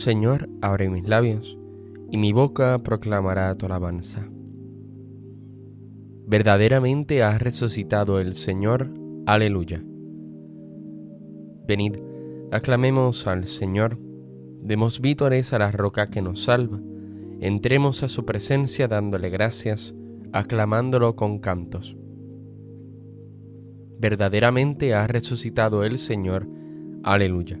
Señor, abre mis labios, y mi boca proclamará tu alabanza. Verdaderamente ha resucitado el Señor, aleluya. Venid, aclamemos al Señor, demos vítores a la roca que nos salva, entremos a su presencia dándole gracias, aclamándolo con cantos. Verdaderamente ha resucitado el Señor, aleluya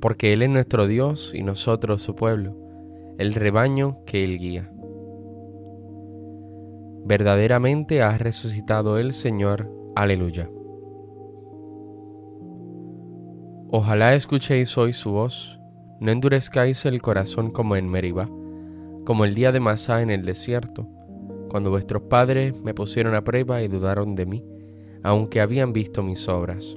porque Él es nuestro Dios y nosotros su pueblo, el rebaño que Él guía. Verdaderamente ha resucitado el Señor, aleluya. Ojalá escuchéis hoy su voz, no endurezcáis el corazón como en Meribá, como el día de Masá en el desierto, cuando vuestros padres me pusieron a prueba y dudaron de mí, aunque habían visto mis obras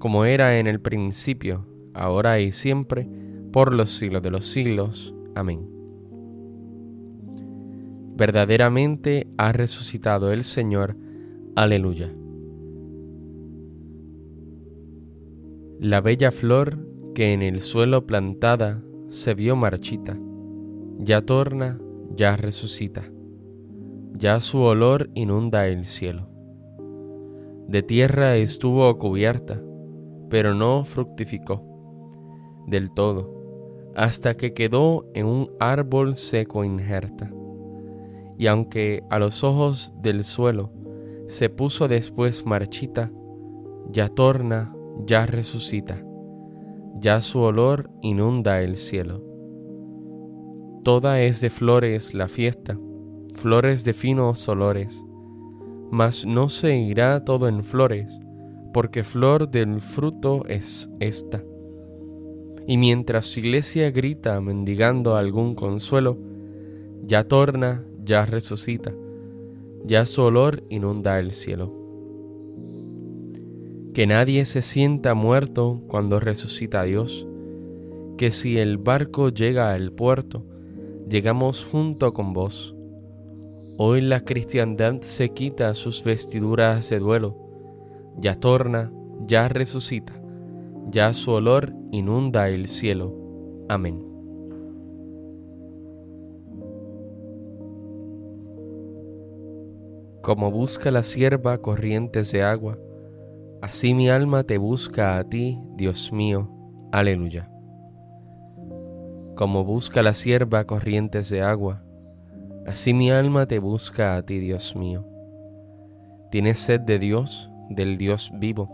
como era en el principio, ahora y siempre, por los siglos de los siglos. Amén. Verdaderamente ha resucitado el Señor. Aleluya. La bella flor que en el suelo plantada se vio marchita, ya torna, ya resucita, ya su olor inunda el cielo. De tierra estuvo cubierta, pero no fructificó del todo, hasta que quedó en un árbol seco injerta. Y aunque a los ojos del suelo se puso después marchita, ya torna, ya resucita, ya su olor inunda el cielo. Toda es de flores la fiesta, flores de finos olores, mas no se irá todo en flores, porque flor del fruto es esta. Y mientras su iglesia grita mendigando algún consuelo, ya torna, ya resucita, ya su olor inunda el cielo. Que nadie se sienta muerto cuando resucita Dios, que si el barco llega al puerto, llegamos junto con vos. Hoy la cristiandad se quita sus vestiduras de duelo, ya torna, ya resucita, ya su olor inunda el cielo. Amén. Como busca la sierva corrientes de agua, así mi alma te busca a ti, Dios mío. Aleluya. Como busca la sierva corrientes de agua, así mi alma te busca a ti, Dios mío. ¿Tienes sed de Dios? Del Dios vivo.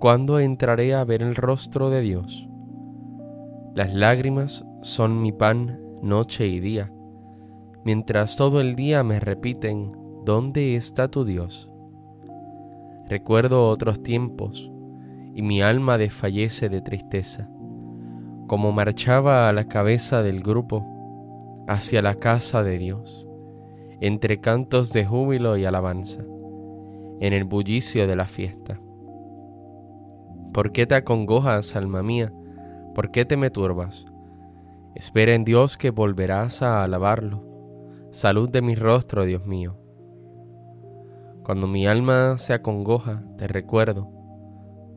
¿Cuándo entraré a ver el rostro de Dios? Las lágrimas son mi pan noche y día, mientras todo el día me repiten, ¿dónde está tu Dios? Recuerdo otros tiempos y mi alma desfallece de tristeza, como marchaba a la cabeza del grupo hacia la casa de Dios, entre cantos de júbilo y alabanza en el bullicio de la fiesta. ¿Por qué te acongojas, alma mía? ¿Por qué te me turbas? Espera en Dios que volverás a alabarlo. Salud de mi rostro, Dios mío. Cuando mi alma se acongoja, te recuerdo,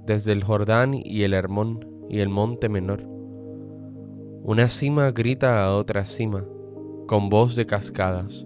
desde el Jordán y el Hermón y el monte menor. Una cima grita a otra cima, con voz de cascadas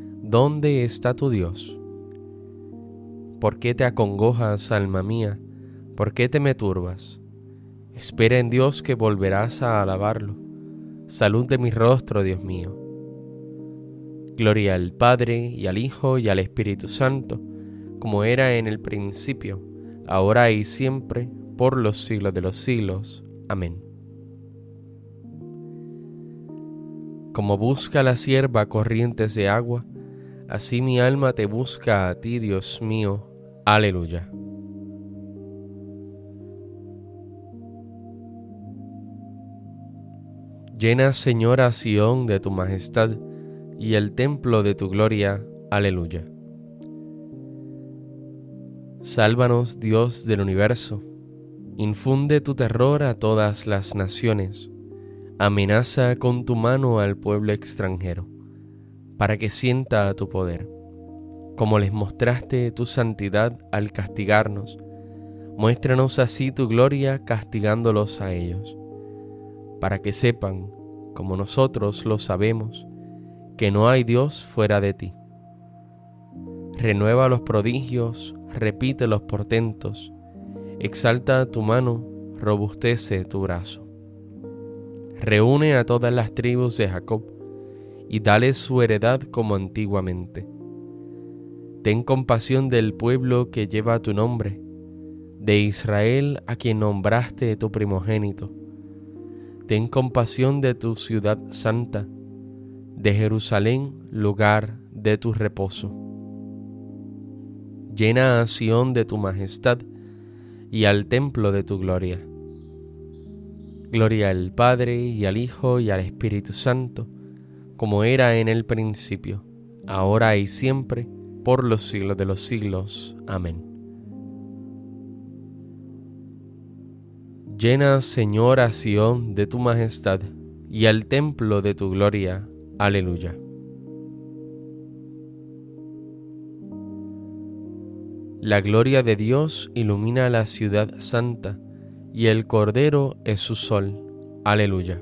¿dónde está tu Dios? ¿Por qué te acongojas, alma mía? ¿Por qué te me turbas? Espera en Dios que volverás a alabarlo. Salud de mi rostro, Dios mío. Gloria al Padre y al Hijo y al Espíritu Santo, como era en el principio, ahora y siempre, por los siglos de los siglos. Amén. Como busca la sierva corrientes de agua, así mi alma te busca a ti, Dios mío. Aleluya. Llena, Señora, Sión de tu majestad y el templo de tu gloria. Aleluya. Sálvanos, Dios del universo. Infunde tu terror a todas las naciones. Amenaza con tu mano al pueblo extranjero, para que sienta tu poder. Como les mostraste tu santidad al castigarnos, muéstranos así tu gloria castigándolos a ellos para que sepan, como nosotros lo sabemos, que no hay Dios fuera de ti. Renueva los prodigios, repite los portentos, exalta tu mano, robustece tu brazo. Reúne a todas las tribus de Jacob y dale su heredad como antiguamente. Ten compasión del pueblo que lleva tu nombre, de Israel a quien nombraste tu primogénito Ten compasión de tu ciudad santa, de Jerusalén, lugar de tu reposo. Llena a Sión de tu majestad y al templo de tu gloria. Gloria al Padre y al Hijo y al Espíritu Santo, como era en el principio, ahora y siempre, por los siglos de los siglos. Amén. Llena, Señor, a Sión de tu majestad y al templo de tu gloria. Aleluya. La gloria de Dios ilumina la ciudad santa, y el Cordero es su sol. Aleluya.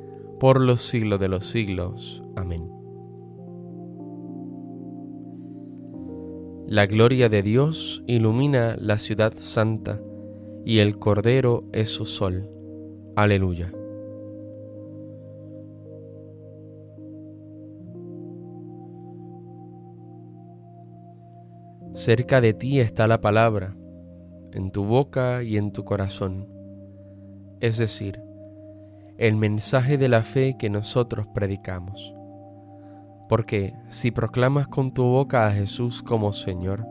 por los siglos de los siglos. Amén. La gloria de Dios ilumina la ciudad santa y el Cordero es su sol. Aleluya. Cerca de ti está la palabra, en tu boca y en tu corazón, es decir, el mensaje de la fe que nosotros predicamos. Porque si proclamas con tu boca a Jesús como Señor,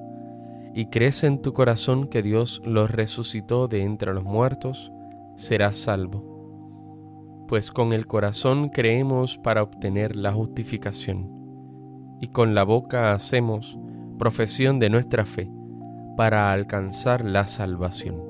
y crees en tu corazón que Dios lo resucitó de entre los muertos, serás salvo. Pues con el corazón creemos para obtener la justificación, y con la boca hacemos profesión de nuestra fe para alcanzar la salvación.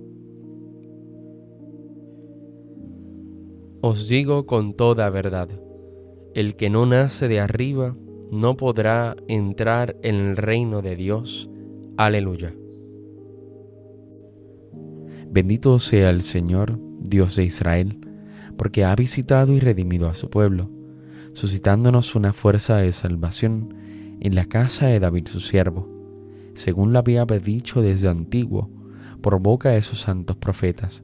Os digo con toda verdad, el que no nace de arriba no podrá entrar en el reino de Dios. Aleluya. Bendito sea el Señor, Dios de Israel, porque ha visitado y redimido a su pueblo, suscitándonos una fuerza de salvación en la casa de David su siervo, según lo había dicho desde antiguo, por boca de sus santos profetas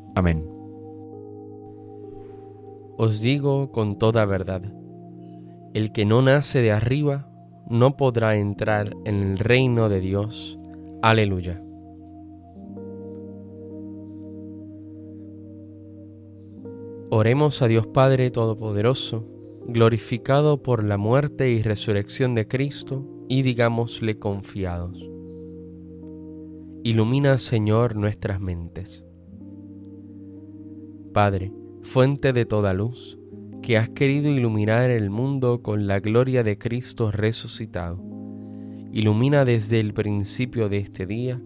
Amén. Os digo con toda verdad, el que no nace de arriba no podrá entrar en el reino de Dios. Aleluya. Oremos a Dios Padre Todopoderoso, glorificado por la muerte y resurrección de Cristo, y digámosle confiados. Ilumina, Señor, nuestras mentes Padre, fuente de toda luz, que has querido iluminar el mundo con la gloria de Cristo resucitado. Ilumina desde el principio de este día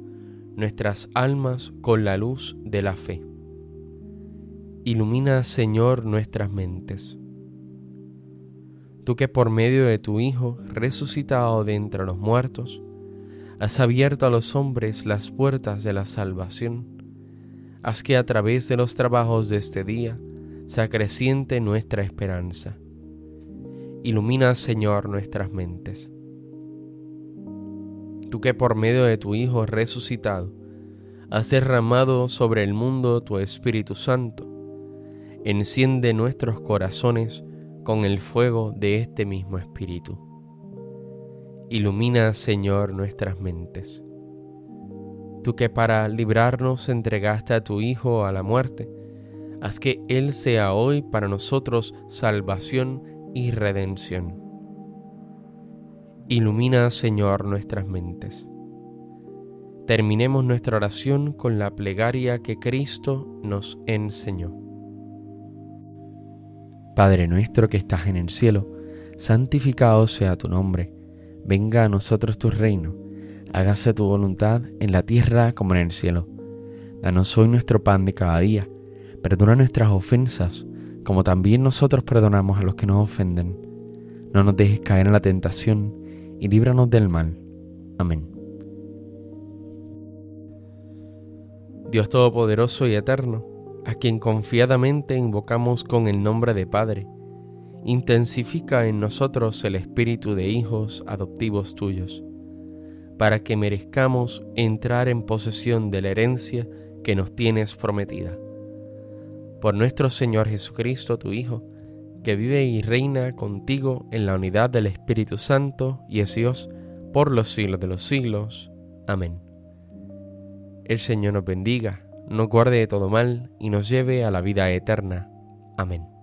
nuestras almas con la luz de la fe. Ilumina, Señor, nuestras mentes. Tú que por medio de tu Hijo, resucitado de entre los muertos, has abierto a los hombres las puertas de la salvación haz que a través de los trabajos de este día se acreciente nuestra esperanza. Ilumina, Señor, nuestras mentes. Tú que por medio de tu Hijo resucitado has derramado sobre el mundo tu Espíritu Santo, enciende nuestros corazones con el fuego de este mismo Espíritu. Ilumina, Señor, nuestras mentes tú que para librarnos entregaste a tu Hijo a la muerte, haz que Él sea hoy para nosotros salvación y redención. Ilumina, Señor, nuestras mentes. Terminemos nuestra oración con la plegaria que Cristo nos enseñó. Padre nuestro que estás en el cielo, santificado sea tu nombre, venga a nosotros tu reino hágase tu voluntad en la tierra como en el cielo. Danos hoy nuestro pan de cada día. Perdona nuestras ofensas, como también nosotros perdonamos a los que nos ofenden. No nos dejes caer en la tentación y líbranos del mal. Amén. Dios Todopoderoso y Eterno, a quien confiadamente invocamos con el nombre de Padre, intensifica en nosotros el espíritu de hijos adoptivos tuyos para que merezcamos entrar en posesión de la herencia que nos tienes prometida. Por nuestro Señor Jesucristo, tu Hijo, que vive y reina contigo en la unidad del Espíritu Santo y es Dios por los siglos de los siglos. Amén. El Señor nos bendiga, nos guarde de todo mal y nos lleve a la vida eterna. Amén.